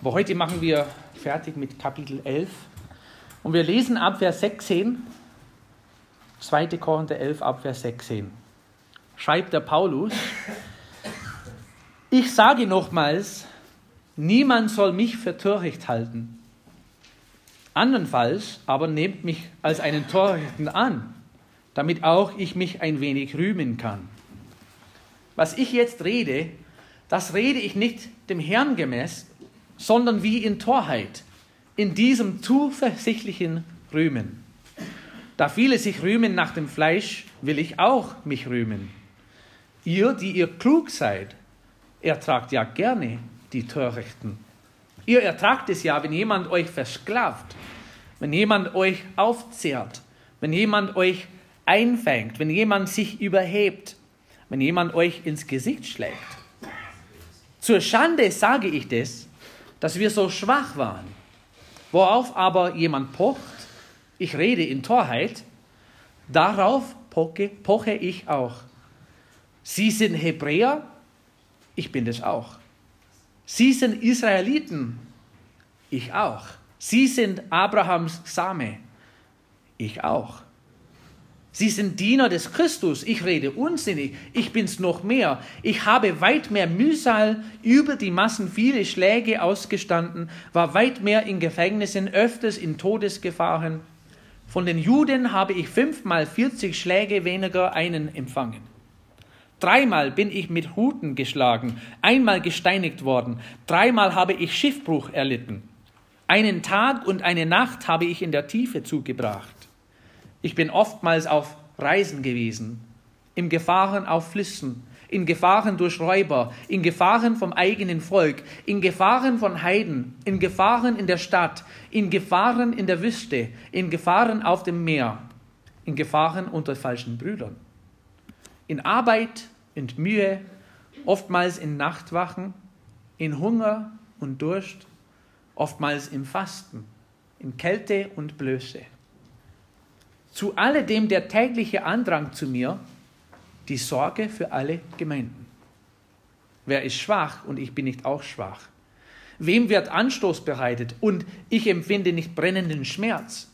Aber heute machen wir fertig mit Kapitel 11 und wir lesen ab Vers 16, 2. Korinther 11 ab Vers 16. Schreibt der Paulus, ich sage nochmals, niemand soll mich für töricht halten. Andernfalls aber nehmt mich als einen Törichten an, damit auch ich mich ein wenig rühmen kann. Was ich jetzt rede, das rede ich nicht dem Herrn gemäß, sondern wie in Torheit, in diesem zuversichtlichen Rühmen. Da viele sich rühmen nach dem Fleisch, will ich auch mich rühmen. Ihr, die ihr klug seid, ertragt ja gerne die Törichten. Ihr ertragt es ja, wenn jemand euch versklavt, wenn jemand euch aufzehrt, wenn jemand euch einfängt, wenn jemand sich überhebt, wenn jemand euch ins Gesicht schlägt. Zur Schande sage ich das, dass wir so schwach waren. Worauf aber jemand pocht, ich rede in Torheit, darauf poche, poche ich auch. Sie sind Hebräer, ich bin das auch. Sie sind Israeliten, ich auch. Sie sind Abrahams Same, ich auch. Sie sind Diener des Christus. Ich rede unsinnig. Ich bin's noch mehr. Ich habe weit mehr Mühsal über die Massen viele Schläge ausgestanden, war weit mehr in Gefängnissen, öfters in Todesgefahren. Von den Juden habe ich fünfmal vierzig Schläge weniger einen empfangen. Dreimal bin ich mit Huten geschlagen, einmal gesteinigt worden, dreimal habe ich Schiffbruch erlitten. Einen Tag und eine Nacht habe ich in der Tiefe zugebracht. Ich bin oftmals auf Reisen gewesen, in Gefahren auf Flüssen, in Gefahren durch Räuber, in Gefahren vom eigenen Volk, in Gefahren von Heiden, in Gefahren in der Stadt, in Gefahren in der Wüste, in Gefahren auf dem Meer, in Gefahren unter falschen Brüdern, in Arbeit und Mühe, oftmals in Nachtwachen, in Hunger und Durst, oftmals im Fasten, in Kälte und Blöße. Zu alledem der tägliche Andrang zu mir, die Sorge für alle Gemeinden. Wer ist schwach und ich bin nicht auch schwach? Wem wird Anstoß bereitet und ich empfinde nicht brennenden Schmerz?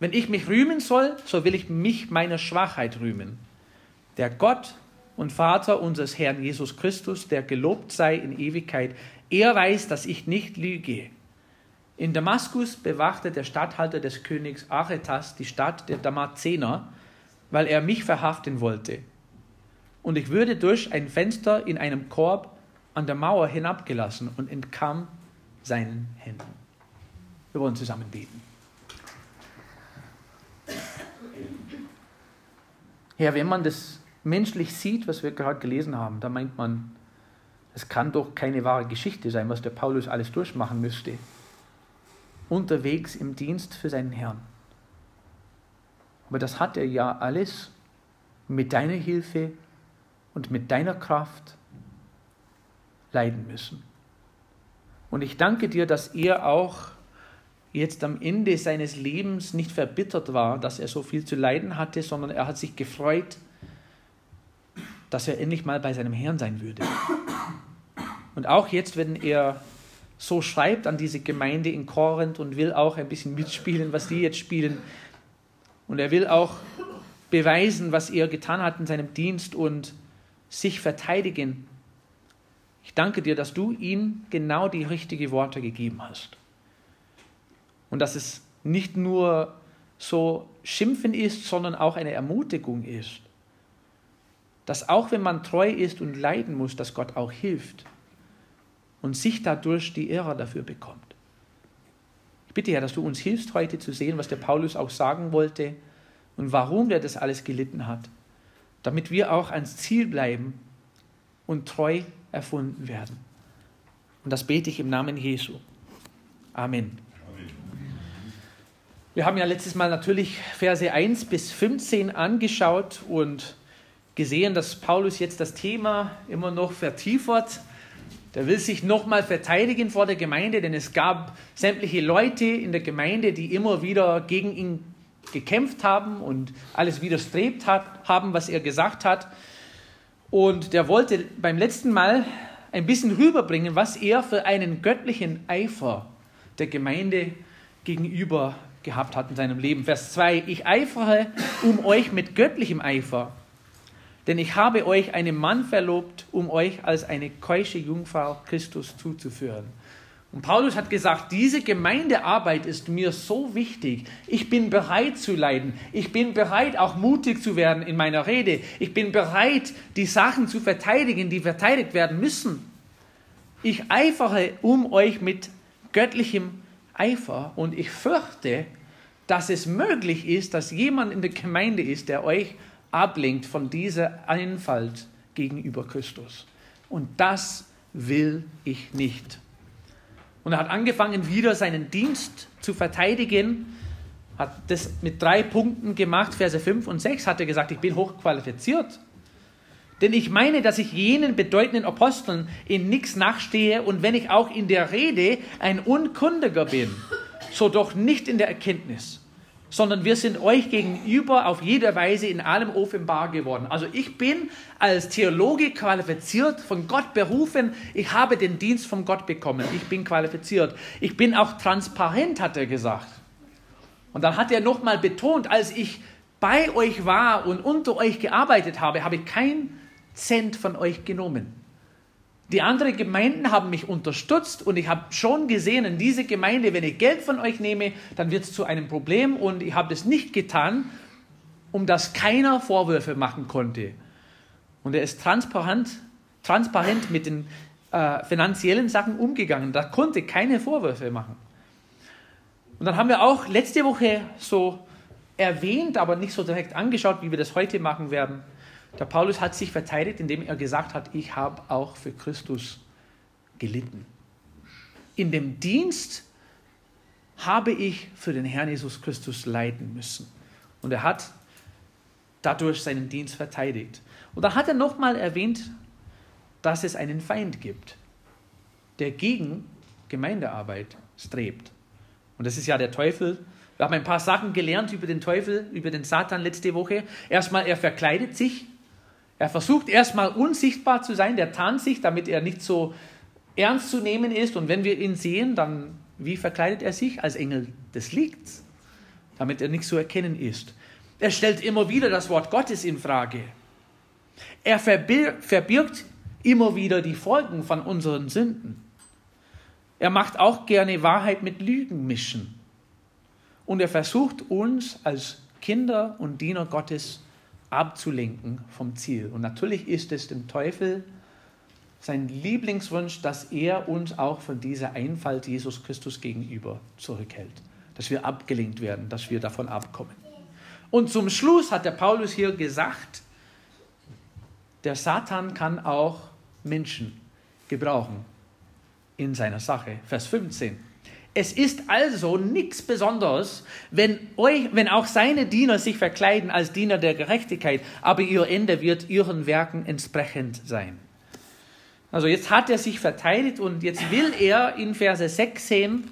Wenn ich mich rühmen soll, so will ich mich meiner Schwachheit rühmen. Der Gott und Vater unseres Herrn Jesus Christus, der gelobt sei in Ewigkeit, er weiß, dass ich nicht lüge. In Damaskus bewachte der Statthalter des Königs Aretas die Stadt der Damazener, weil er mich verhaften wollte. Und ich würde durch ein Fenster in einem Korb an der Mauer hinabgelassen und entkam seinen Händen. Wir wollen zusammen beten. Herr, wenn man das menschlich sieht, was wir gerade gelesen haben, da meint man, es kann doch keine wahre Geschichte sein, was der Paulus alles durchmachen müsste unterwegs im Dienst für seinen Herrn. Aber das hat er ja alles mit deiner Hilfe und mit deiner Kraft leiden müssen. Und ich danke dir, dass er auch jetzt am Ende seines Lebens nicht verbittert war, dass er so viel zu leiden hatte, sondern er hat sich gefreut, dass er endlich mal bei seinem Herrn sein würde. Und auch jetzt, wenn er so schreibt an diese Gemeinde in Korinth und will auch ein bisschen mitspielen, was die jetzt spielen. Und er will auch beweisen, was er getan hat in seinem Dienst und sich verteidigen. Ich danke dir, dass du ihm genau die richtigen Worte gegeben hast. Und dass es nicht nur so schimpfen ist, sondern auch eine Ermutigung ist. Dass auch wenn man treu ist und leiden muss, dass Gott auch hilft und sich dadurch die Ehre dafür bekommt. Ich bitte ja, dass du uns hilfst, heute zu sehen, was der Paulus auch sagen wollte und warum er das alles gelitten hat, damit wir auch ans Ziel bleiben und treu erfunden werden. Und das bete ich im Namen Jesu. Amen. Wir haben ja letztes Mal natürlich Verse 1 bis 15 angeschaut und gesehen, dass Paulus jetzt das Thema immer noch vertiefert der will sich nochmal verteidigen vor der Gemeinde, denn es gab sämtliche Leute in der Gemeinde, die immer wieder gegen ihn gekämpft haben und alles widerstrebt hat, haben, was er gesagt hat. Und der wollte beim letzten Mal, ein bisschen rüberbringen, was er für einen göttlichen Eifer der Gemeinde gegenüber gehabt hat in seinem Leben. Vers 2, ich eifere um euch mit göttlichem Eifer, denn ich habe euch einen Mann verlobt, um euch als eine keusche Jungfrau Christus zuzuführen. Und Paulus hat gesagt, diese Gemeindearbeit ist mir so wichtig. Ich bin bereit zu leiden. Ich bin bereit, auch mutig zu werden in meiner Rede. Ich bin bereit, die Sachen zu verteidigen, die verteidigt werden müssen. Ich eifere um euch mit göttlichem Eifer und ich fürchte, dass es möglich ist, dass jemand in der Gemeinde ist, der euch ablenkt von dieser Einfalt gegenüber Christus. Und das will ich nicht. Und er hat angefangen, wieder seinen Dienst zu verteidigen, hat das mit drei Punkten gemacht, Verse 5 und 6 hat er gesagt, ich bin hochqualifiziert. Denn ich meine, dass ich jenen bedeutenden Aposteln in nichts nachstehe und wenn ich auch in der Rede ein Unkundiger bin, so doch nicht in der Erkenntnis sondern wir sind euch gegenüber auf jede Weise in allem offenbar geworden. Also ich bin als Theologe qualifiziert, von Gott berufen. Ich habe den Dienst von Gott bekommen. Ich bin qualifiziert. Ich bin auch transparent, hat er gesagt. Und dann hat er nochmal betont, als ich bei euch war und unter euch gearbeitet habe, habe ich kein Cent von euch genommen. Die anderen Gemeinden haben mich unterstützt und ich habe schon gesehen, in diese Gemeinde, wenn ich Geld von euch nehme, dann wird es zu einem Problem und ich habe das nicht getan, um das keiner Vorwürfe machen konnte. Und er ist transparent, transparent mit den äh, finanziellen Sachen umgegangen. Da konnte keine Vorwürfe machen. Und dann haben wir auch letzte Woche so erwähnt, aber nicht so direkt angeschaut, wie wir das heute machen werden der Paulus hat sich verteidigt, indem er gesagt hat, ich habe auch für Christus gelitten. In dem Dienst habe ich für den Herrn Jesus Christus leiden müssen. Und er hat dadurch seinen Dienst verteidigt. Und dann hat er nochmal erwähnt, dass es einen Feind gibt, der gegen Gemeindearbeit strebt. Und das ist ja der Teufel. Wir haben ein paar Sachen gelernt über den Teufel, über den Satan letzte Woche. Erstmal, er verkleidet sich er versucht erstmal unsichtbar zu sein, der tarnt sich, damit er nicht so ernst zu nehmen ist. Und wenn wir ihn sehen, dann wie verkleidet er sich? Als Engel des Lichts, damit er nicht zu erkennen ist. Er stellt immer wieder das Wort Gottes in Frage. Er verbirgt immer wieder die Folgen von unseren Sünden. Er macht auch gerne Wahrheit mit Lügen mischen. Und er versucht uns als Kinder und Diener Gottes zu abzulenken vom Ziel. Und natürlich ist es dem Teufel sein Lieblingswunsch, dass er uns auch von dieser Einfalt Jesus Christus gegenüber zurückhält. Dass wir abgelenkt werden, dass wir davon abkommen. Und zum Schluss hat der Paulus hier gesagt, der Satan kann auch Menschen gebrauchen in seiner Sache. Vers 15. Es ist also nichts Besonderes, wenn, euch, wenn auch seine Diener sich verkleiden als Diener der Gerechtigkeit, aber ihr Ende wird ihren Werken entsprechend sein. Also jetzt hat er sich verteidigt und jetzt will er in Verse 16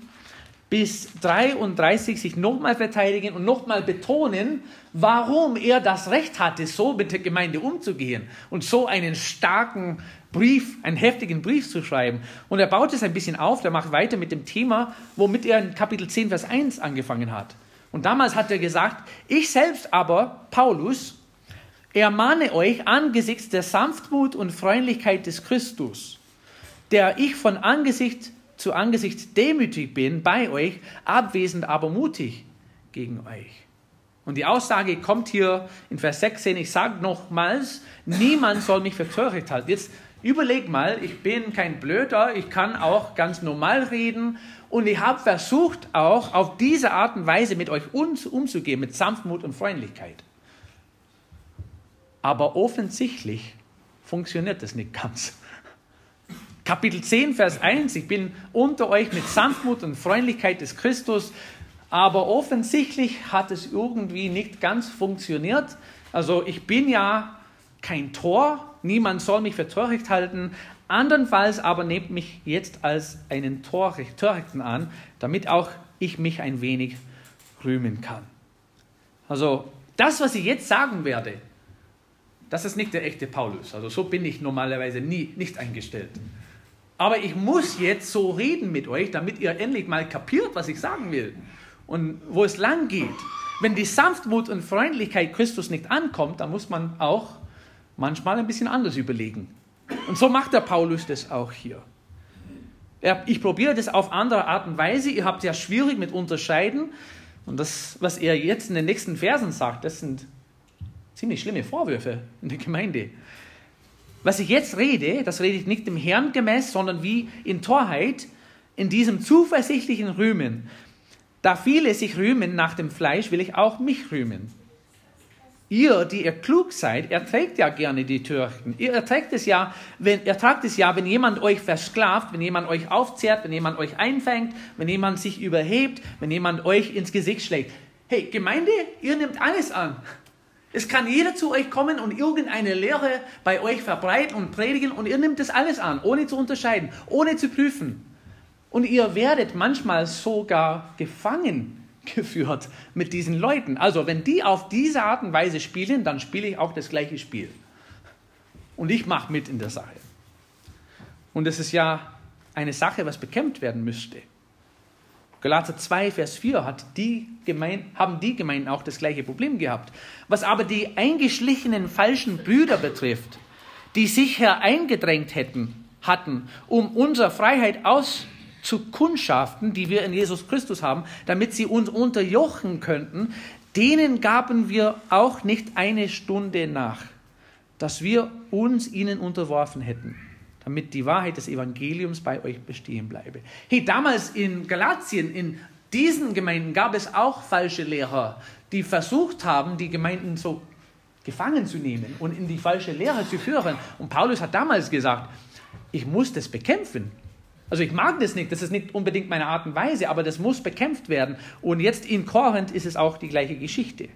bis 33 sich nochmal verteidigen und nochmal betonen, warum er das Recht hatte, so mit der Gemeinde umzugehen und so einen starken Brief, einen heftigen Brief zu schreiben. Und er baut es ein bisschen auf, der macht weiter mit dem Thema, womit er in Kapitel 10, Vers 1 angefangen hat. Und damals hat er gesagt, ich selbst aber, Paulus, ermahne euch angesichts der Sanftmut und Freundlichkeit des Christus, der ich von Angesicht zu Angesicht demütig bin bei euch, abwesend aber mutig gegen euch. Und die Aussage kommt hier in Vers 16, ich sage nochmals, niemand soll mich für töricht halten. Jetzt Überleg mal, ich bin kein Blöder, ich kann auch ganz normal reden und ich habe versucht auch auf diese Art und Weise mit euch umzugehen, mit Sanftmut und Freundlichkeit. Aber offensichtlich funktioniert das nicht ganz. Kapitel 10, Vers 1, ich bin unter euch mit Sanftmut und Freundlichkeit des Christus, aber offensichtlich hat es irgendwie nicht ganz funktioniert. Also ich bin ja kein Tor, niemand soll mich für töricht halten, andernfalls aber nehmt mich jetzt als einen Törichten an, damit auch ich mich ein wenig rühmen kann. Also das, was ich jetzt sagen werde, das ist nicht der echte Paulus. Also so bin ich normalerweise nie nicht eingestellt. Aber ich muss jetzt so reden mit euch, damit ihr endlich mal kapiert, was ich sagen will und wo es lang geht. Wenn die Sanftmut und Freundlichkeit Christus nicht ankommt, dann muss man auch manchmal ein bisschen anders überlegen. Und so macht der Paulus das auch hier. Ich probiere das auf andere Art und Weise. Ihr habt ja schwierig mit unterscheiden. Und das, was er jetzt in den nächsten Versen sagt, das sind ziemlich schlimme Vorwürfe in der Gemeinde. Was ich jetzt rede, das rede ich nicht dem Herrn gemäß, sondern wie in Torheit, in diesem zuversichtlichen Rühmen. Da viele sich rühmen nach dem Fleisch, will ich auch mich rühmen. Ihr, die ihr klug seid, erträgt ja gerne die Törichten. Ihr erträgt es ja, wenn, ertragt es ja, wenn jemand euch versklavt, wenn jemand euch aufzehrt, wenn jemand euch einfängt, wenn jemand sich überhebt, wenn jemand euch ins Gesicht schlägt. Hey, Gemeinde, ihr nehmt alles an. Es kann jeder zu euch kommen und irgendeine Lehre bei euch verbreiten und predigen und ihr nehmt das alles an, ohne zu unterscheiden, ohne zu prüfen. Und ihr werdet manchmal sogar gefangen geführt mit diesen Leuten. Also wenn die auf diese Art und Weise spielen, dann spiele ich auch das gleiche Spiel. Und ich mache mit in der Sache. Und es ist ja eine Sache, was bekämpft werden müsste. Galater 2, Vers 4 hat die Gemeinde, haben die Gemeinden auch das gleiche Problem gehabt. Was aber die eingeschlichenen falschen Brüder betrifft, die sich hereingedrängt hätten, hatten, um unsere Freiheit aus zu kundschaften, die wir in Jesus Christus haben, damit sie uns unterjochen könnten, denen gaben wir auch nicht eine Stunde nach, dass wir uns ihnen unterworfen hätten, damit die Wahrheit des Evangeliums bei euch bestehen bleibe. Hey, damals in Galatien, in diesen Gemeinden gab es auch falsche Lehrer, die versucht haben, die Gemeinden so gefangen zu nehmen und in die falsche Lehre zu führen. Und Paulus hat damals gesagt, ich muss das bekämpfen. Also ich mag das nicht, das ist nicht unbedingt meine Art und Weise, aber das muss bekämpft werden. Und jetzt in Korinth ist es auch die gleiche Geschichte.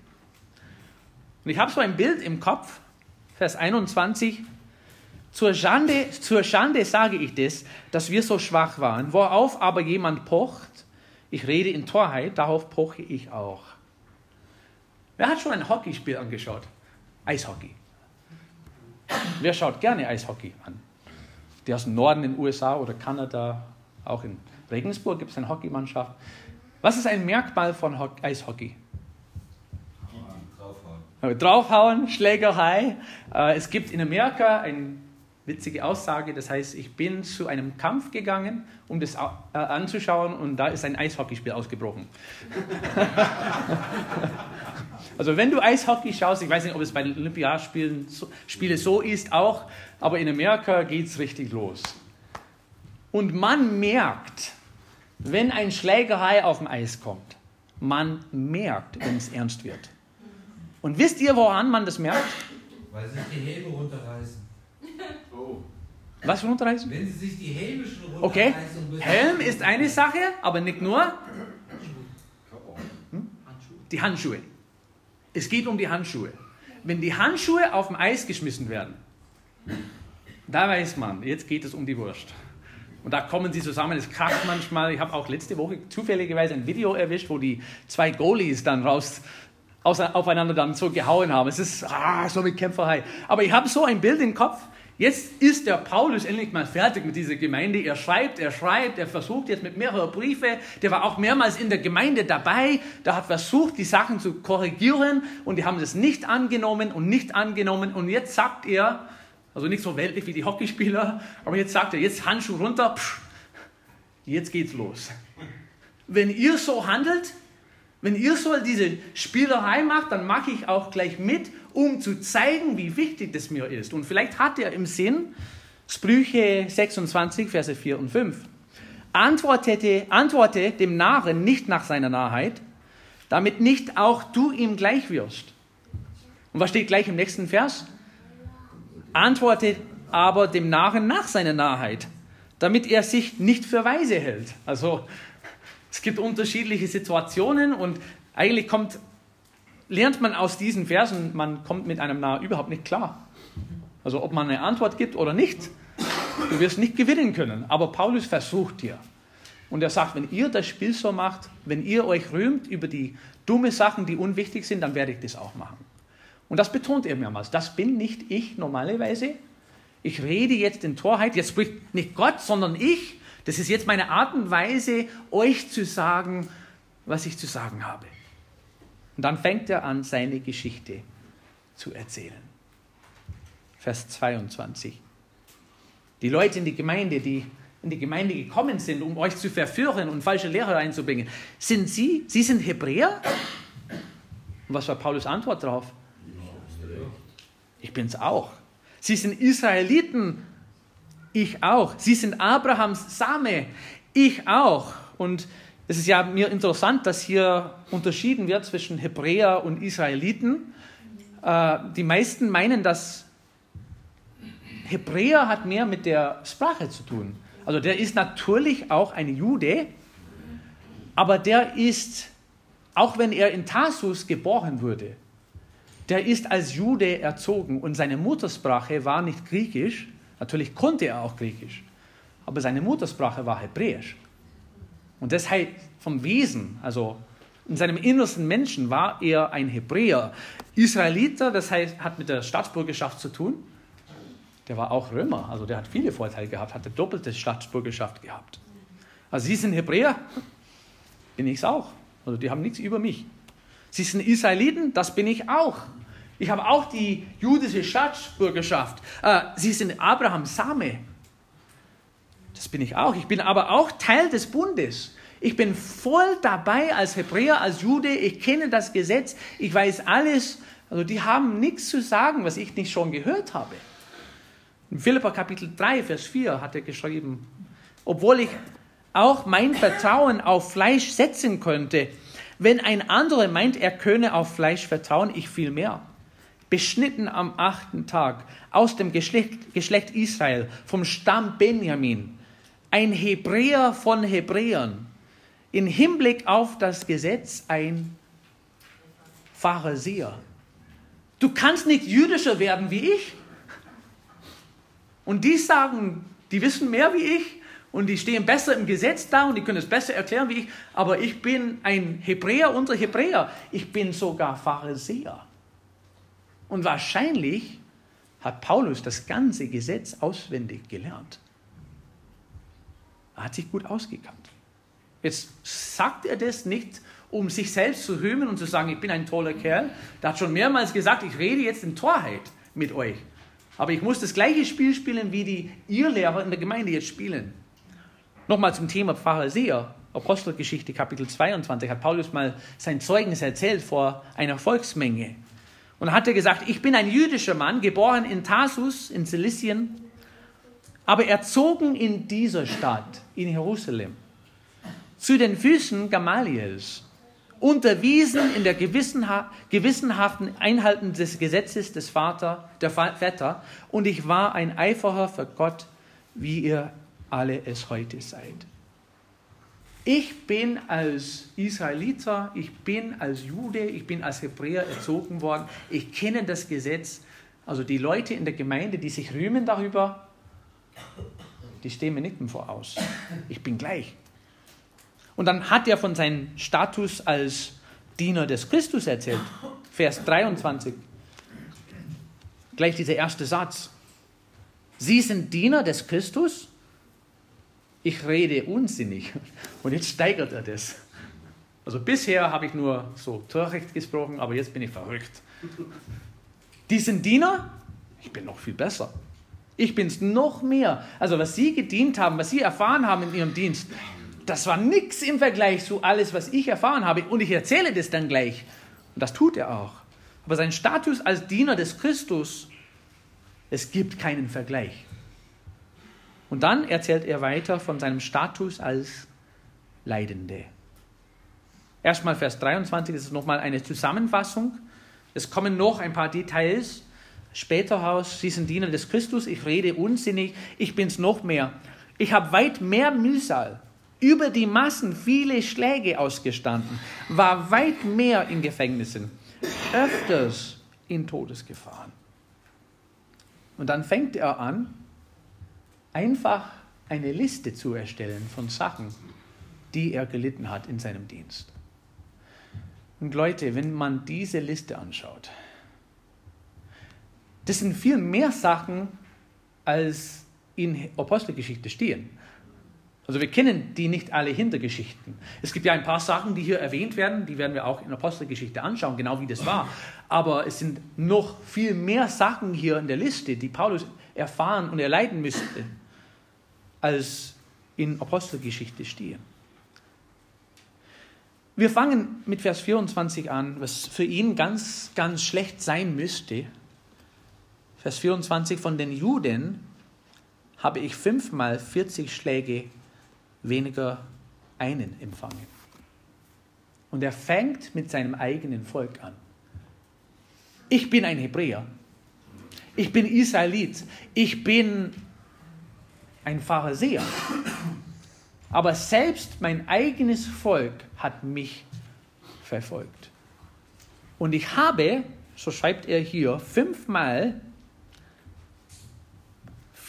Und ich habe so ein Bild im Kopf, Vers 21. Zur Schande, zur Schande sage ich das, dass wir so schwach waren. Worauf aber jemand pocht, ich rede in Torheit, darauf poche ich auch. Wer hat schon ein Hockeyspiel angeschaut? Eishockey. Wer schaut gerne Eishockey an? die aus dem Norden in den USA oder Kanada, auch in Regensburg gibt es eine Hockeymannschaft. Was ist ein Merkmal von Eishockey? Draufhauen. Draufhauen, Schlägerei. Äh, es gibt in Amerika eine witzige Aussage, das heißt, ich bin zu einem Kampf gegangen, um das äh, anzuschauen und da ist ein Eishockeyspiel ausgebrochen. Also wenn du Eishockey schaust, ich weiß nicht, ob es bei den Olympiaspielen so, Spiele so ist auch, aber in Amerika geht es richtig los. Und man merkt, wenn ein Schlägerei auf dem Eis kommt, man merkt, wenn es ernst wird. Und wisst ihr, woran man das merkt? Weil sich die Helme runterreißen. Oh. Was runterreißen? Wenn sie sich die Helme schon runterreißen. Okay, Helm ist eine Sache, aber nicht nur. Hm? Die Handschuhe. Es geht um die Handschuhe. Wenn die Handschuhe auf dem Eis geschmissen werden, da weiß man, jetzt geht es um die Wurst. Und da kommen sie zusammen, es kracht manchmal. Ich habe auch letzte Woche zufälligerweise ein Video erwischt, wo die zwei Goalies dann raus aufeinander dann so gehauen haben. Es ist ah, so mit Kämpferei. Aber ich habe so ein Bild im Kopf, Jetzt ist der Paulus endlich mal fertig mit dieser Gemeinde. Er schreibt, er schreibt, er versucht jetzt mit mehreren Briefe. Der war auch mehrmals in der Gemeinde dabei. Der hat versucht, die Sachen zu korrigieren und die haben das nicht angenommen und nicht angenommen. Und jetzt sagt er, also nicht so weltlich wie die Hockeyspieler, aber jetzt sagt er, jetzt Handschuh runter, pff, jetzt geht's los. Wenn ihr so handelt, wenn ihr so diese Spielerei macht, dann mache ich auch gleich mit um zu zeigen, wie wichtig das mir ist. Und vielleicht hat er im Sinn Sprüche 26, Verse 4 und 5. Antwortete, antworte dem Narren nicht nach seiner Narrheit, damit nicht auch du ihm gleich wirst. Und was steht gleich im nächsten Vers? Antworte aber dem Narren nach seiner Narrheit, damit er sich nicht für weise hält. Also es gibt unterschiedliche Situationen und eigentlich kommt lernt man aus diesen Versen, man kommt mit einem Narr überhaupt nicht klar. Also ob man eine Antwort gibt oder nicht, du wirst nicht gewinnen können. Aber Paulus versucht dir. Und er sagt, wenn ihr das Spiel so macht, wenn ihr euch rühmt über die dumme Sachen, die unwichtig sind, dann werde ich das auch machen. Und das betont er mehrmals. Das bin nicht ich normalerweise. Ich rede jetzt in Torheit, jetzt spricht nicht Gott, sondern ich. Das ist jetzt meine Art und Weise, euch zu sagen, was ich zu sagen habe. Und dann fängt er an, seine Geschichte zu erzählen. Vers 22. Die Leute in die Gemeinde, die in die Gemeinde gekommen sind, um euch zu verführen und falsche Lehre reinzubringen, sind sie, sie sind Hebräer? Und was war Paulus Antwort darauf? Ich bin's auch. Sie sind Israeliten, ich auch. Sie sind Abrahams Same, ich auch. Und es ist ja mir interessant, dass hier unterschieden wird zwischen Hebräer und Israeliten. Äh, die meisten meinen, dass Hebräer hat mehr mit der Sprache zu tun. Also der ist natürlich auch ein Jude, aber der ist, auch wenn er in Tarsus geboren wurde, der ist als Jude erzogen und seine Muttersprache war nicht Griechisch. Natürlich konnte er auch Griechisch, aber seine Muttersprache war Hebräisch. Und deshalb vom Wesen, also in seinem innersten Menschen war er ein Hebräer. Israeliter, das heißt, hat mit der Staatsbürgerschaft zu tun der war auch Römer, also der hat viele Vorteile gehabt, hatte doppelte Staatsbürgerschaft gehabt. Also Sie sind Hebräer, bin ich es auch. Also die haben nichts über mich. Sie sind Israeliten, das bin ich auch. Ich habe auch die jüdische Staatsbürgerschaft. Äh, Sie sind Abrahams Same. Das bin ich auch. Ich bin aber auch Teil des Bundes. Ich bin voll dabei als Hebräer, als Jude. Ich kenne das Gesetz. Ich weiß alles. Also die haben nichts zu sagen, was ich nicht schon gehört habe. In Philippa Kapitel 3, Vers 4 hat er geschrieben, obwohl ich auch mein Vertrauen auf Fleisch setzen könnte, wenn ein anderer meint, er könne auf Fleisch vertrauen, ich viel mehr. Beschnitten am achten Tag aus dem Geschlecht, Geschlecht Israel, vom Stamm Benjamin, ein Hebräer von Hebräern, in Hinblick auf das Gesetz ein Pharisäer. Du kannst nicht jüdischer werden wie ich. Und die sagen, die wissen mehr wie ich und die stehen besser im Gesetz da und die können es besser erklären wie ich, aber ich bin ein Hebräer unter Hebräer. Ich bin sogar Pharisäer. Und wahrscheinlich hat Paulus das ganze Gesetz auswendig gelernt. Hat sich gut ausgekannt. Jetzt sagt er das nicht, um sich selbst zu rühmen und zu sagen, ich bin ein toller Kerl. Er hat schon mehrmals gesagt, ich rede jetzt in Torheit mit euch. Aber ich muss das gleiche Spiel spielen, wie die Irrlehrer in der Gemeinde jetzt spielen. Nochmal zum Thema Pharisäer. Apostelgeschichte Kapitel 22 hat Paulus mal sein Zeugnis erzählt vor einer Volksmenge. Und hat er gesagt, ich bin ein jüdischer Mann, geboren in Tarsus in Silizien, aber erzogen in dieser Stadt, in Jerusalem, zu den Füßen Gamaliels unterwiesen in der gewissenhaften Einhalten des Gesetzes des Vater, der Väter, und ich war ein Eiferer für Gott, wie ihr alle es heute seid. Ich bin als Israeliter, ich bin als Jude, ich bin als Hebräer erzogen worden. Ich kenne das Gesetz. Also die Leute in der Gemeinde, die sich rühmen darüber, die stehen mir nicht voraus. Ich bin gleich. Und dann hat er von seinem Status als Diener des Christus erzählt. Vers 23. Gleich dieser erste Satz. Sie sind Diener des Christus? Ich rede unsinnig. Und jetzt steigert er das. Also bisher habe ich nur so töricht gesprochen, aber jetzt bin ich verrückt. Die sind Diener? Ich bin noch viel besser. Ich bin es noch mehr. Also was Sie gedient haben, was Sie erfahren haben in Ihrem Dienst, das war nichts im Vergleich zu alles, was ich erfahren habe. Und ich erzähle das dann gleich. Und das tut er auch. Aber sein Status als Diener des Christus, es gibt keinen Vergleich. Und dann erzählt er weiter von seinem Status als Leidende. Erstmal Vers 23, das ist nochmal eine Zusammenfassung. Es kommen noch ein paar Details später raus. Sie sind Diener des Christus, ich rede unsinnig, ich bin es noch mehr. Ich habe weit mehr Mühsal über die Massen viele Schläge ausgestanden, war weit mehr in Gefängnissen, öfters in Todesgefahren. Und dann fängt er an, einfach eine Liste zu erstellen von Sachen, die er gelitten hat in seinem Dienst. Und Leute, wenn man diese Liste anschaut, das sind viel mehr Sachen, als in Apostelgeschichte stehen. Also wir kennen die nicht alle Hintergeschichten. Es gibt ja ein paar Sachen, die hier erwähnt werden, die werden wir auch in Apostelgeschichte anschauen, genau wie das war. Aber es sind noch viel mehr Sachen hier in der Liste, die Paulus erfahren und erleiden müsste, als in Apostelgeschichte stehen. Wir fangen mit Vers 24 an, was für ihn ganz, ganz schlecht sein müsste. Vers 24, von den Juden habe ich fünfmal 40 Schläge weniger einen empfangen. Und er fängt mit seinem eigenen Volk an. Ich bin ein Hebräer. Ich bin Israelit. Ich bin ein Pharisäer. Aber selbst mein eigenes Volk hat mich verfolgt. Und ich habe, so schreibt er hier, fünfmal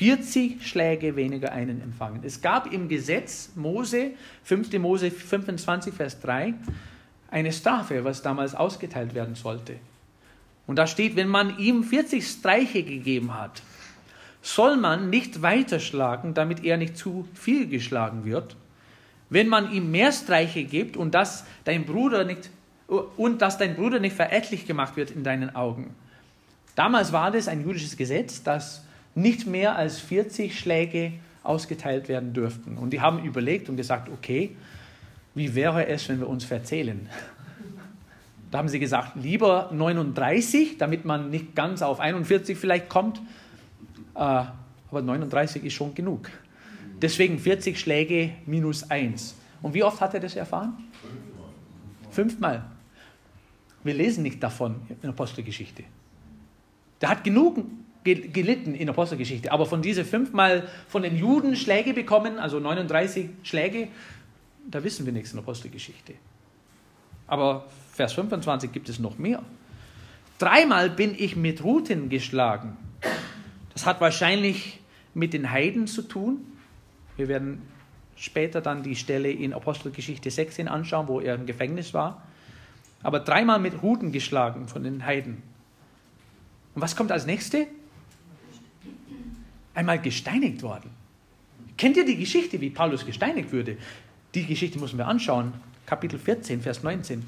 40 Schläge weniger einen empfangen. Es gab im Gesetz Mose, 5. Mose 25, Vers 3, eine Strafe, was damals ausgeteilt werden sollte. Und da steht, wenn man ihm 40 Streiche gegeben hat, soll man nicht weiterschlagen, damit er nicht zu viel geschlagen wird. Wenn man ihm mehr Streiche gibt und dass dein Bruder nicht und dass dein Bruder nicht verächtlich gemacht wird in deinen Augen. Damals war das ein jüdisches Gesetz, dass nicht mehr als 40 Schläge ausgeteilt werden dürften. Und die haben überlegt und gesagt, okay, wie wäre es, wenn wir uns verzählen? Da haben sie gesagt, lieber 39, damit man nicht ganz auf 41 vielleicht kommt. Äh, aber 39 ist schon genug. Deswegen 40 Schläge minus 1. Und wie oft hat er das erfahren? Fünfmal. Wir lesen nicht davon in der Apostelgeschichte. Der hat genug gelitten in Apostelgeschichte. Aber von diese fünfmal von den Juden Schläge bekommen, also 39 Schläge, da wissen wir nichts in Apostelgeschichte. Aber Vers 25 gibt es noch mehr. Dreimal bin ich mit Ruten geschlagen. Das hat wahrscheinlich mit den Heiden zu tun. Wir werden später dann die Stelle in Apostelgeschichte 16 anschauen, wo er im Gefängnis war. Aber dreimal mit Ruten geschlagen von den Heiden. Und was kommt als nächstes? Einmal gesteinigt worden. Kennt ihr die Geschichte, wie Paulus gesteinigt würde? Die Geschichte müssen wir anschauen. Kapitel 14, Vers 19.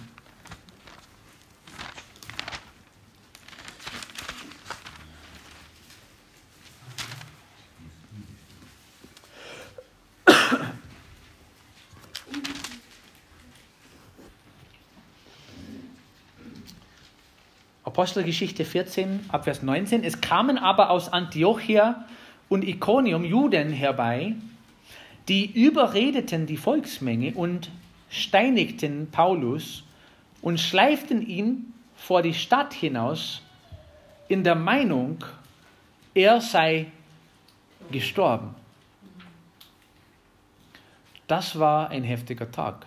Apostelgeschichte 14, Abvers 19. Es kamen aber aus Antiochia und Ikonium Juden herbei, die überredeten die Volksmenge und steinigten Paulus und schleiften ihn vor die Stadt hinaus in der Meinung, er sei gestorben. Das war ein heftiger Tag.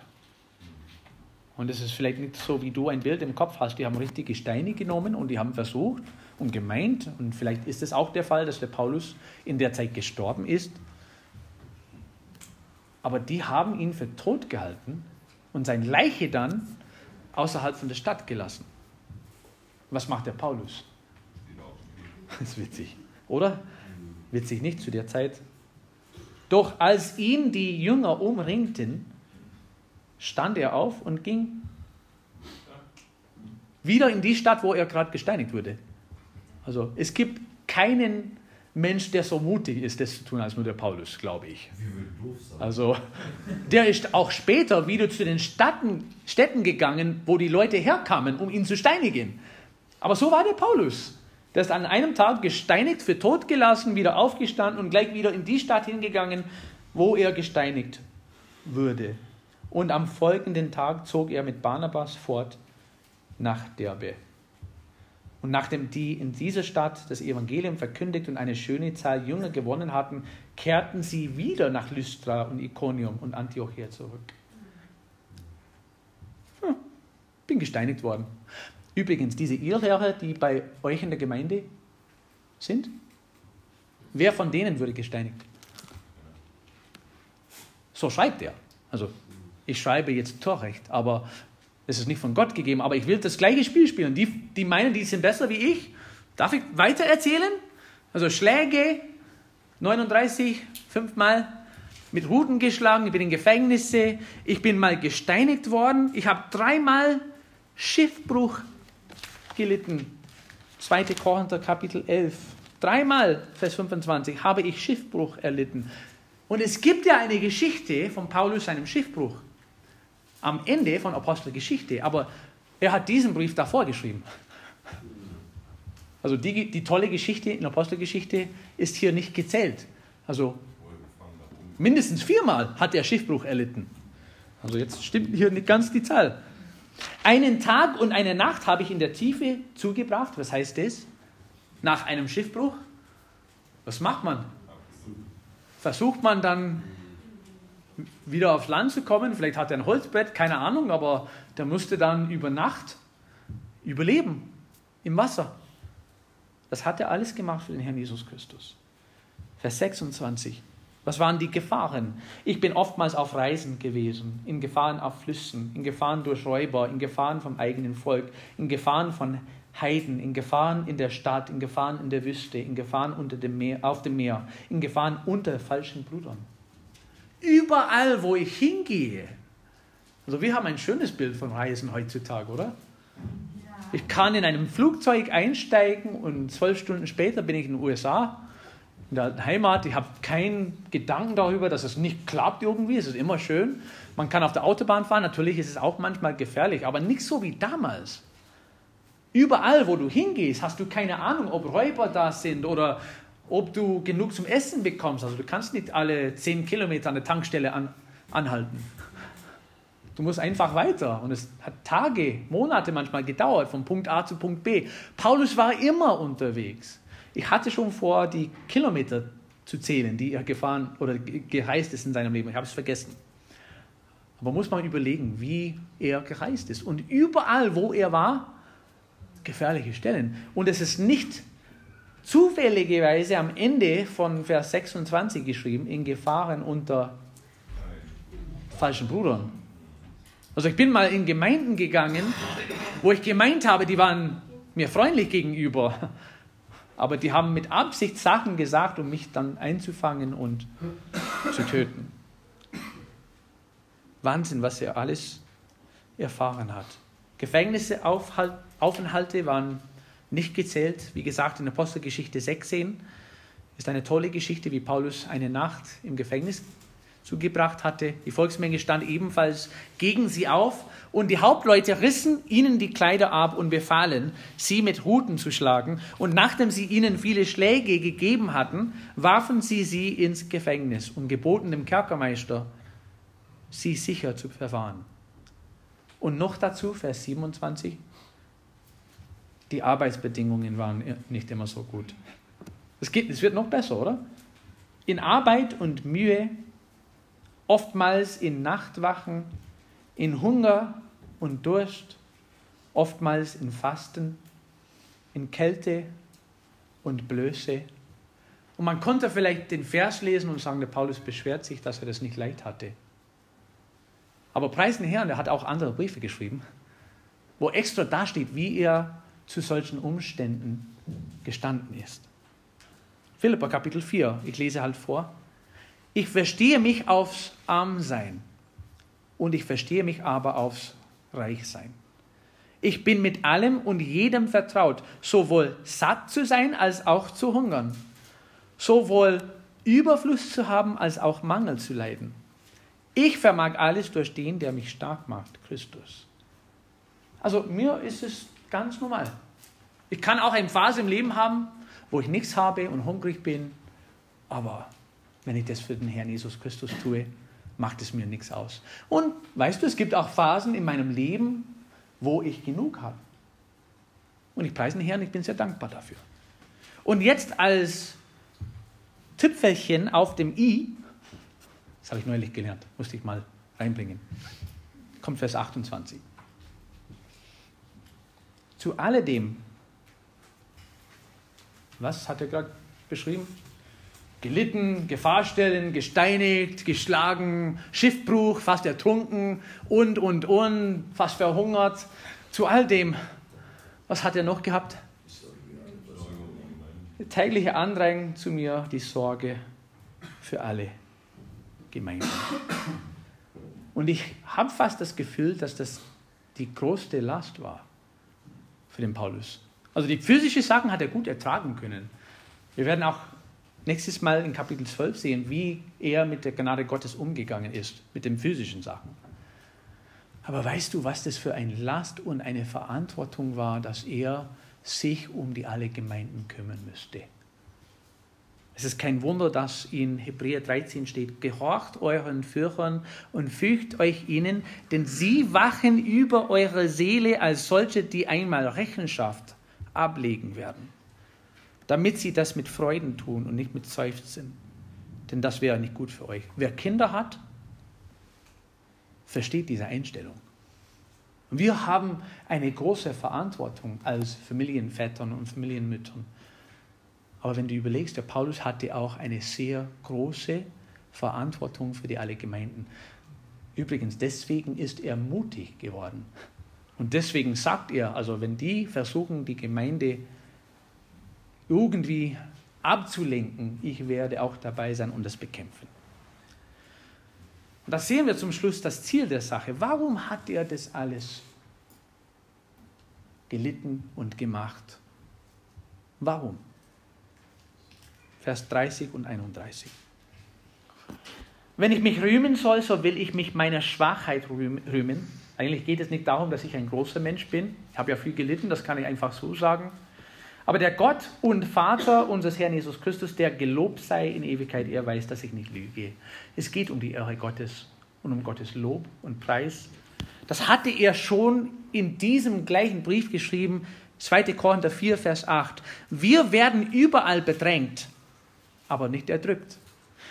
Und es ist vielleicht nicht so, wie du ein Bild im Kopf hast. Die haben richtige Steine genommen und die haben versucht, und gemeint, und vielleicht ist es auch der Fall, dass der Paulus in der Zeit gestorben ist, aber die haben ihn für tot gehalten und seine Leiche dann außerhalb von der Stadt gelassen. Was macht der Paulus? Das ist witzig, oder? Witzig nicht zu der Zeit. Doch als ihn die Jünger umringten, stand er auf und ging wieder in die Stadt, wo er gerade gesteinigt wurde. Also es gibt keinen Mensch, der so mutig ist, das zu tun, als nur der Paulus, glaube ich. Also der ist auch später wieder zu den Städten, Städten gegangen, wo die Leute herkamen, um ihn zu steinigen. Aber so war der Paulus. Der ist an einem Tag gesteinigt, für tot gelassen, wieder aufgestanden und gleich wieder in die Stadt hingegangen, wo er gesteinigt würde. Und am folgenden Tag zog er mit Barnabas fort nach Derbe. Und nachdem die in dieser Stadt das Evangelium verkündigt und eine schöne Zahl Jünger gewonnen hatten, kehrten sie wieder nach Lystra und Iconium und Antiochia zurück. Hm, bin gesteinigt worden. Übrigens, diese Irrlehrer, die bei euch in der Gemeinde sind, wer von denen würde gesteinigt? So schreibt er. Also, ich schreibe jetzt Torrecht, aber es ist nicht von Gott gegeben, aber ich will das gleiche Spiel spielen. Die, die meinen, die sind besser wie ich. Darf ich weiter erzählen? Also Schläge 39, fünfmal mit Ruten geschlagen, ich bin in Gefängnisse, ich bin mal gesteinigt worden, ich habe dreimal Schiffbruch gelitten. 2. Korinther Kapitel 11. Dreimal, Vers 25, habe ich Schiffbruch erlitten. Und es gibt ja eine Geschichte von Paulus, seinem Schiffbruch, am Ende von Apostelgeschichte, aber er hat diesen Brief davor geschrieben. Also die, die tolle Geschichte in Apostelgeschichte ist hier nicht gezählt. Also mindestens viermal hat er Schiffbruch erlitten. Also jetzt stimmt hier nicht ganz die Zahl. Einen Tag und eine Nacht habe ich in der Tiefe zugebracht. Was heißt das? Nach einem Schiffbruch? Was macht man? Versucht man dann wieder aufs Land zu kommen? Vielleicht hat er ein Holzbett, keine Ahnung, aber der musste dann über Nacht überleben im Wasser. Das hat er alles gemacht für den Herrn Jesus Christus. Vers 26. Was waren die Gefahren? Ich bin oftmals auf Reisen gewesen, in Gefahren auf Flüssen, in Gefahren durch Räuber, in Gefahren vom eigenen Volk, in Gefahren von Heiden, in Gefahren in der Stadt, in Gefahren in der Wüste, in Gefahren unter dem Meer, auf dem Meer, in Gefahren unter falschen Brüdern. Überall, wo ich hingehe. Also wir haben ein schönes Bild von Reisen heutzutage, oder? Ich kann in einem Flugzeug einsteigen und zwölf Stunden später bin ich in den USA in der Heimat. Ich habe keinen Gedanken darüber, dass es nicht klappt irgendwie. Es ist immer schön. Man kann auf der Autobahn fahren. Natürlich ist es auch manchmal gefährlich, aber nicht so wie damals. Überall, wo du hingehst, hast du keine Ahnung, ob Räuber da sind oder ob du genug zum Essen bekommst. Also du kannst nicht alle zehn Kilometer an der Tankstelle an, anhalten. Du musst einfach weiter. Und es hat Tage, Monate manchmal gedauert, von Punkt A zu Punkt B. Paulus war immer unterwegs. Ich hatte schon vor, die Kilometer zu zählen, die er gefahren oder gereist ist in seinem Leben. Ich habe es vergessen. Aber muss man überlegen, wie er gereist ist. Und überall, wo er war, gefährliche Stellen. Und es ist nicht zufälligerweise am Ende von Vers 26 geschrieben, in Gefahren unter falschen Brüdern. Also ich bin mal in Gemeinden gegangen, wo ich gemeint habe, die waren mir freundlich gegenüber. Aber die haben mit Absicht Sachen gesagt, um mich dann einzufangen und zu töten. Wahnsinn, was er alles erfahren hat. Gefängnisse, Aufenthalte waren nicht gezählt. Wie gesagt, in Apostelgeschichte 16 ist eine tolle Geschichte, wie Paulus eine Nacht im Gefängnis zugebracht hatte. Die Volksmenge stand ebenfalls gegen sie auf und die Hauptleute rissen ihnen die Kleider ab und befahlen, sie mit Ruten zu schlagen. Und nachdem sie ihnen viele Schläge gegeben hatten, warfen sie sie ins Gefängnis und geboten dem Kerkermeister, sie sicher zu verwahren. Und noch dazu, Vers 27, die Arbeitsbedingungen waren nicht immer so gut. Es, geht, es wird noch besser, oder? In Arbeit und Mühe oftmals in Nachtwachen, in Hunger und Durst, oftmals in Fasten, in Kälte und Blöße. Und man konnte vielleicht den Vers lesen und sagen, der Paulus beschwert sich, dass er das nicht leicht hatte. Aber preisen Herrn, er hat auch andere Briefe geschrieben, wo extra dasteht, wie er zu solchen Umständen gestanden ist. Philippa Kapitel 4, ich lese halt vor. Ich verstehe mich aufs Armsein und ich verstehe mich aber aufs Reichsein. Ich bin mit allem und jedem vertraut, sowohl satt zu sein als auch zu hungern, sowohl Überfluss zu haben als auch Mangel zu leiden. Ich vermag alles durch den, der mich stark macht, Christus. Also mir ist es ganz normal. Ich kann auch eine Phase im Leben haben, wo ich nichts habe und hungrig bin, aber wenn ich das für den Herrn Jesus Christus tue, macht es mir nichts aus. Und weißt du, es gibt auch Phasen in meinem Leben, wo ich genug habe. Und ich preise den Herrn, ich bin sehr dankbar dafür. Und jetzt als Tüpfelchen auf dem i, das habe ich neulich gelernt, musste ich mal reinbringen, kommt Vers 28. Zu alledem, was hat er gerade beschrieben? gelitten, Gefahrstellen, gesteinigt, geschlagen, Schiffbruch, fast ertrunken und, und, und, fast verhungert. Zu all dem, was hat er noch gehabt? tägliche Andrängen zu mir die Sorge für alle Gemeinden. Und ich habe fast das Gefühl, dass das die größte Last war für den Paulus. Also die physischen Sachen hat er gut ertragen können. Wir werden auch nächstes Mal in Kapitel 12 sehen, wie er mit der Gnade Gottes umgegangen ist, mit den physischen Sachen. Aber weißt du, was das für eine Last und eine Verantwortung war, dass er sich um die alle Gemeinden kümmern müsste? Es ist kein Wunder, dass in Hebräer 13 steht, gehorcht euren Führern und fügt euch ihnen, denn sie wachen über eure Seele als solche, die einmal Rechenschaft ablegen werden, damit sie das mit Freuden tun und nicht mit Seufzen. Denn das wäre nicht gut für euch. Wer Kinder hat, versteht diese Einstellung. Wir haben eine große Verantwortung als Familienvätern und Familienmüttern aber wenn du überlegst, der Paulus hatte auch eine sehr große Verantwortung für die alle Gemeinden. Übrigens, deswegen ist er mutig geworden. Und deswegen sagt er, also wenn die versuchen, die Gemeinde irgendwie abzulenken, ich werde auch dabei sein und das bekämpfen. Und da sehen wir zum Schluss das Ziel der Sache. Warum hat er das alles gelitten und gemacht? Warum? Vers 30 und 31. Wenn ich mich rühmen soll, so will ich mich meiner Schwachheit rühmen. Eigentlich geht es nicht darum, dass ich ein großer Mensch bin. Ich habe ja viel gelitten, das kann ich einfach so sagen. Aber der Gott und Vater unseres Herrn Jesus Christus, der gelobt sei in Ewigkeit, er weiß, dass ich nicht lüge. Es geht um die Ehre Gottes und um Gottes Lob und Preis. Das hatte er schon in diesem gleichen Brief geschrieben, 2. Korinther 4, Vers 8. Wir werden überall bedrängt, aber nicht erdrückt.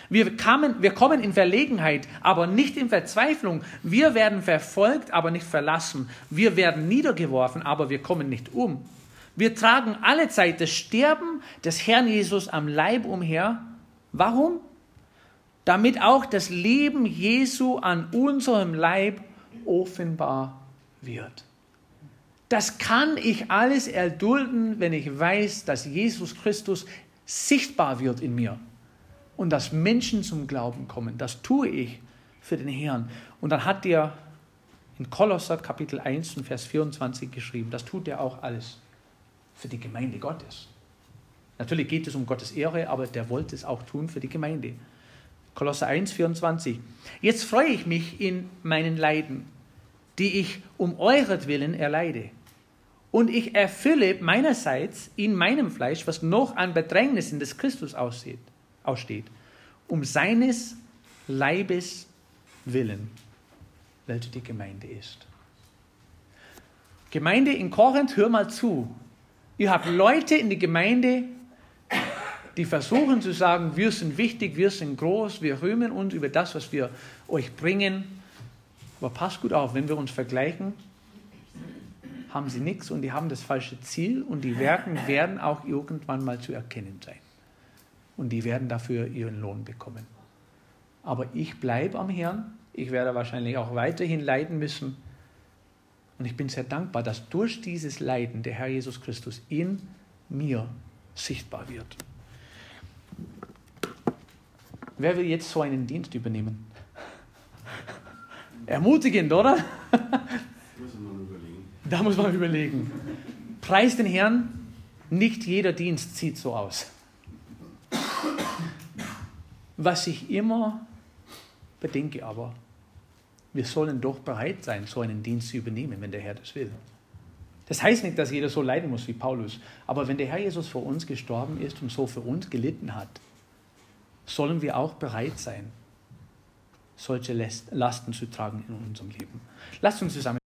Wir, kamen, wir kommen in Verlegenheit, aber nicht in Verzweiflung. Wir werden verfolgt, aber nicht verlassen. Wir werden niedergeworfen, aber wir kommen nicht um. Wir tragen alle Zeit das Sterben des Herrn Jesus am Leib umher. Warum? Damit auch das Leben Jesu an unserem Leib offenbar wird. Das kann ich alles erdulden, wenn ich weiß, dass Jesus Christus sichtbar wird in mir und dass Menschen zum Glauben kommen. Das tue ich für den Herrn. Und dann hat er in Kolosser Kapitel 1 und Vers 24 geschrieben, das tut er auch alles für die Gemeinde Gottes. Natürlich geht es um Gottes Ehre, aber der wollte es auch tun für die Gemeinde. Kolosser 1, 24. Jetzt freue ich mich in meinen Leiden, die ich um euretwillen erleide und ich erfülle meinerseits in meinem Fleisch, was noch an Bedrängnissen des Christus aussieht, aussteht, um seines Leibes willen, welche die Gemeinde ist. Gemeinde in Korinth, hör mal zu. Ihr habt Leute in der Gemeinde, die versuchen zu sagen, wir sind wichtig, wir sind groß, wir rühmen uns über das, was wir euch bringen. Aber passt gut auf, wenn wir uns vergleichen, haben sie nichts und die haben das falsche Ziel und die Werken werden auch irgendwann mal zu erkennen sein. Und die werden dafür ihren Lohn bekommen. Aber ich bleibe am Herrn. Ich werde wahrscheinlich auch weiterhin leiden müssen. Und ich bin sehr dankbar, dass durch dieses Leiden der Herr Jesus Christus in mir sichtbar wird. Wer will jetzt so einen Dienst übernehmen? Ermutigend, oder? Da muss man überlegen. Preis den Herrn, nicht jeder Dienst sieht so aus. Was ich immer bedenke aber, wir sollen doch bereit sein, so einen Dienst zu übernehmen, wenn der Herr das will. Das heißt nicht, dass jeder so leiden muss wie Paulus, aber wenn der Herr Jesus für uns gestorben ist und so für uns gelitten hat, sollen wir auch bereit sein, solche Lasten zu tragen in unserem Leben. Lasst uns zusammen